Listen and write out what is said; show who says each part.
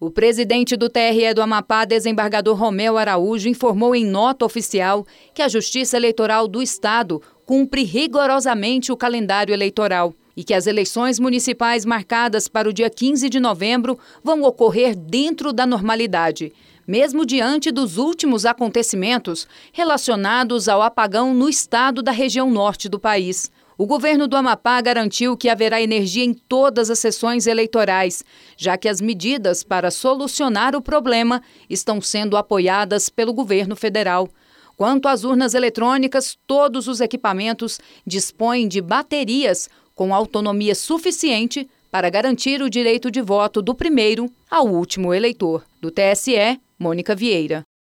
Speaker 1: O presidente do TRE do Amapá, desembargador Romeu Araújo, informou em nota oficial que a Justiça Eleitoral do Estado cumpre rigorosamente o calendário eleitoral e que as eleições municipais marcadas para o dia 15 de novembro vão ocorrer dentro da normalidade, mesmo diante dos últimos acontecimentos relacionados ao apagão no estado da região norte do país. O governo do Amapá garantiu que haverá energia em todas as sessões eleitorais, já que as medidas para solucionar o problema estão sendo apoiadas pelo governo federal. Quanto às urnas eletrônicas, todos os equipamentos dispõem de baterias com autonomia suficiente para garantir o direito de voto do primeiro ao último eleitor. Do TSE, Mônica Vieira.